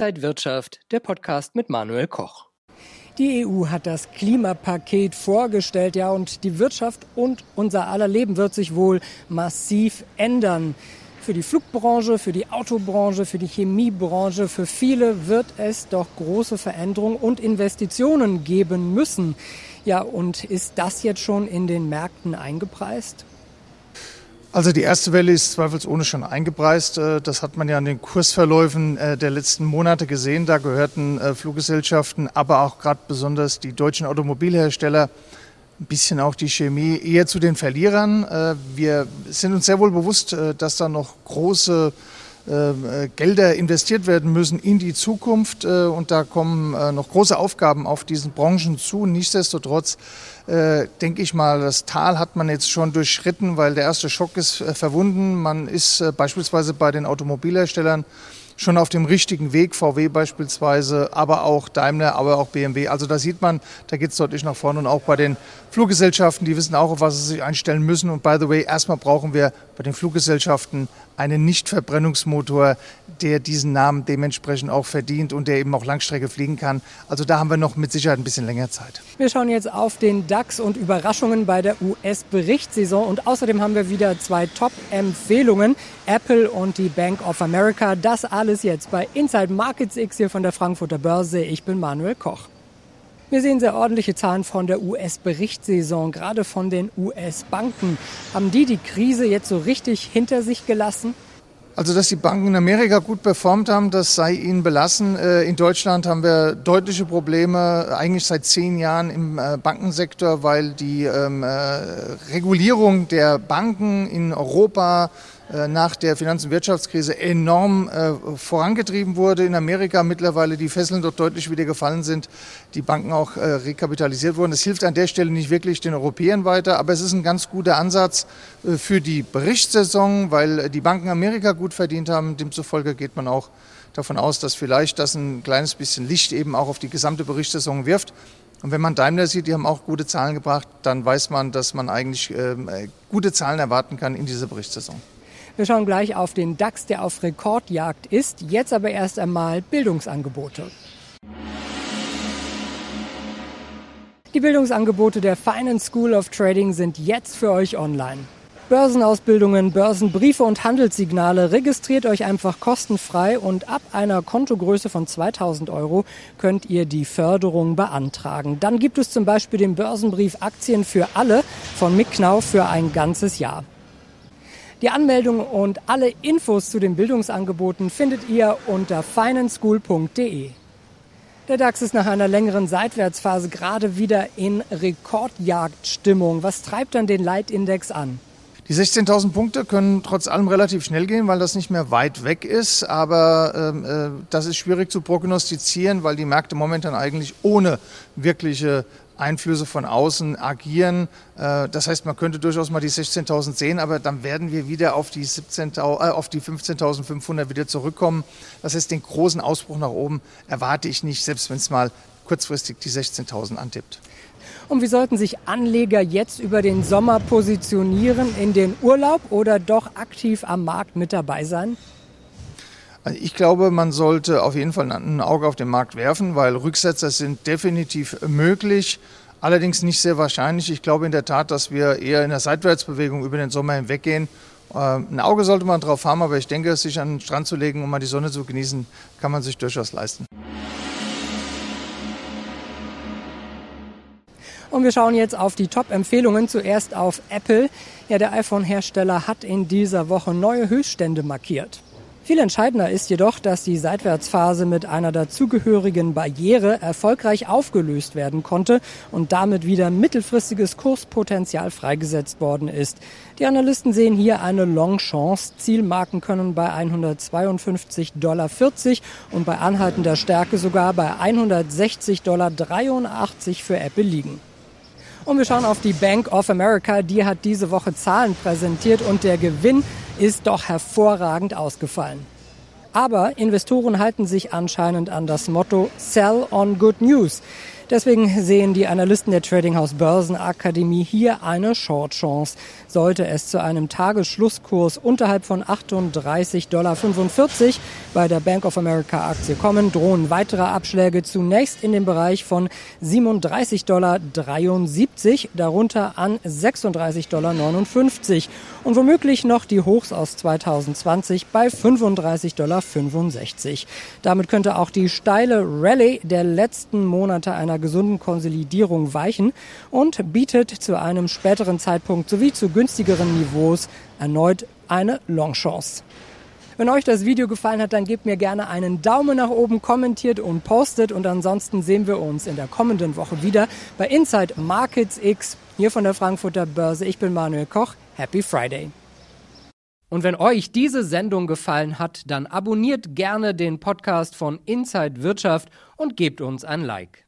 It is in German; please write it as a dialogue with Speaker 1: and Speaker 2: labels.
Speaker 1: Inside Wirtschaft, der Podcast mit Manuel Koch.
Speaker 2: Die EU hat das Klimapaket vorgestellt, ja, und die Wirtschaft und unser aller Leben wird sich wohl massiv ändern. Für die Flugbranche, für die Autobranche, für die Chemiebranche, für viele wird es doch große Veränderungen und Investitionen geben müssen. Ja, und ist das jetzt schon in den Märkten eingepreist?
Speaker 3: Also die erste Welle ist zweifelsohne schon eingepreist. Äh, das hat man ja an den Kursverläufen äh, der letzten Monate gesehen. Da gehörten äh, Fluggesellschaften, aber auch gerade besonders die deutschen Automobilhersteller, ein bisschen auch die Chemie, eher zu den Verlierern. Wir sind uns sehr wohl bewusst, dass da noch große Gelder investiert werden müssen in die Zukunft und da kommen noch große Aufgaben auf diesen Branchen zu. Nichtsdestotrotz äh, denke ich mal, das Tal hat man jetzt schon durchschritten, weil der erste Schock ist äh, verwunden. Man ist äh, beispielsweise bei den Automobilherstellern schon auf dem richtigen Weg, VW beispielsweise, aber auch Daimler, aber auch BMW. Also da sieht man, da geht es deutlich nach vorne und auch bei den Fluggesellschaften, die wissen auch, auf was sie sich einstellen müssen. Und by the way, erstmal brauchen wir bei den Fluggesellschaften einen Nichtverbrennungsmotor, der diesen Namen dementsprechend auch verdient und der eben auch Langstrecke fliegen kann. Also da haben wir noch mit Sicherheit ein bisschen länger Zeit.
Speaker 2: Wir schauen jetzt auf den DAX und Überraschungen bei der US-Berichtssaison und außerdem haben wir wieder zwei Top-Empfehlungen, Apple und die Bank of America. Das alles jetzt bei Inside Markets X hier von der Frankfurter Börse. Ich bin Manuel Koch. Wir sehen sehr ordentliche Zahlen von der US-Berichtssaison, gerade von den US-Banken. Haben die die Krise jetzt so richtig hinter sich gelassen?
Speaker 3: Also, dass die Banken in Amerika gut performt haben, das sei ihnen belassen. Äh, in Deutschland haben wir deutliche Probleme, eigentlich seit zehn Jahren im äh, Bankensektor, weil die ähm, äh, Regulierung der Banken in Europa nach der Finanz- und Wirtschaftskrise enorm äh, vorangetrieben wurde. In Amerika mittlerweile die Fesseln dort deutlich wieder gefallen sind, die Banken auch äh, rekapitalisiert wurden. Das hilft an der Stelle nicht wirklich den Europäern weiter, aber es ist ein ganz guter Ansatz äh, für die Berichtssaison, weil die Banken Amerika gut verdient haben. Demzufolge geht man auch davon aus, dass vielleicht das ein kleines bisschen Licht eben auch auf die gesamte Berichtssaison wirft. Und wenn man Daimler sieht, die haben auch gute Zahlen gebracht, dann weiß man, dass man eigentlich ähm, äh, gute Zahlen erwarten kann in dieser Berichtssaison.
Speaker 2: Wir schauen gleich auf den DAX, der auf Rekordjagd ist. Jetzt aber erst einmal Bildungsangebote. Die Bildungsangebote der Finance School of Trading sind jetzt für euch online. Börsenausbildungen, Börsenbriefe und Handelssignale. Registriert euch einfach kostenfrei und ab einer Kontogröße von 2000 Euro könnt ihr die Förderung beantragen. Dann gibt es zum Beispiel den Börsenbrief Aktien für alle von Micknau für ein ganzes Jahr. Die Anmeldung und alle Infos zu den Bildungsangeboten findet ihr unter financeschool.de. Der DAX ist nach einer längeren Seitwärtsphase gerade wieder in Rekordjagdstimmung. Was treibt dann den Leitindex an?
Speaker 3: Die 16.000 Punkte können trotz allem relativ schnell gehen, weil das nicht mehr weit weg ist. Aber ähm, äh, das ist schwierig zu prognostizieren, weil die Märkte momentan eigentlich ohne wirkliche Einflüsse von außen agieren. Äh, das heißt, man könnte durchaus mal die 16.000 sehen, aber dann werden wir wieder auf die, 17, äh, die 15.500 wieder zurückkommen. Das heißt, den großen Ausbruch nach oben erwarte ich nicht, selbst wenn es mal kurzfristig die 16.000 antippt.
Speaker 2: Und wie sollten sich Anleger jetzt über den Sommer positionieren? In den Urlaub oder doch aktiv am Markt mit dabei sein?
Speaker 3: Also ich glaube, man sollte auf jeden Fall ein Auge auf den Markt werfen, weil Rücksetzer sind definitiv möglich, allerdings nicht sehr wahrscheinlich. Ich glaube in der Tat, dass wir eher in der Seitwärtsbewegung über den Sommer hinweggehen. Ähm, ein Auge sollte man drauf haben, aber ich denke, sich an den Strand zu legen, um mal die Sonne zu genießen, kann man sich durchaus leisten.
Speaker 2: Und wir schauen jetzt auf die Top-Empfehlungen. Zuerst auf Apple. Ja, der iPhone-Hersteller hat in dieser Woche neue Höchststände markiert. Viel entscheidender ist jedoch, dass die Seitwärtsphase mit einer dazugehörigen Barriere erfolgreich aufgelöst werden konnte und damit wieder mittelfristiges Kurspotenzial freigesetzt worden ist. Die Analysten sehen hier eine Long-Chance. Zielmarken können bei 152,40 Dollar und bei anhaltender Stärke sogar bei 160,83 Dollar für Apple liegen. Und wir schauen auf die Bank of America. Die hat diese Woche Zahlen präsentiert und der Gewinn ist doch hervorragend ausgefallen. Aber Investoren halten sich anscheinend an das Motto Sell on Good News. Deswegen sehen die Analysten der Trading House Börsenakademie hier eine Short Chance. Sollte es zu einem Tagesschlusskurs unterhalb von 38,45 Dollar bei der Bank of America Aktie kommen, drohen weitere Abschläge zunächst in dem Bereich von 37,73 Dollar, darunter an 36,59 Dollar und womöglich noch die Hochs aus 2020 bei 35,65 Dollar. Damit könnte auch die steile Rallye der letzten Monate einer gesunden Konsolidierung weichen und bietet zu einem späteren Zeitpunkt sowie zu günstigeren Niveaus erneut eine Longchance. Wenn euch das Video gefallen hat, dann gebt mir gerne einen Daumen nach oben, kommentiert und postet und ansonsten sehen wir uns in der kommenden Woche wieder bei Inside Markets X hier von der Frankfurter Börse. Ich bin Manuel Koch. Happy Friday. Und wenn euch diese Sendung gefallen hat, dann abonniert gerne den Podcast von Inside Wirtschaft und gebt uns ein Like.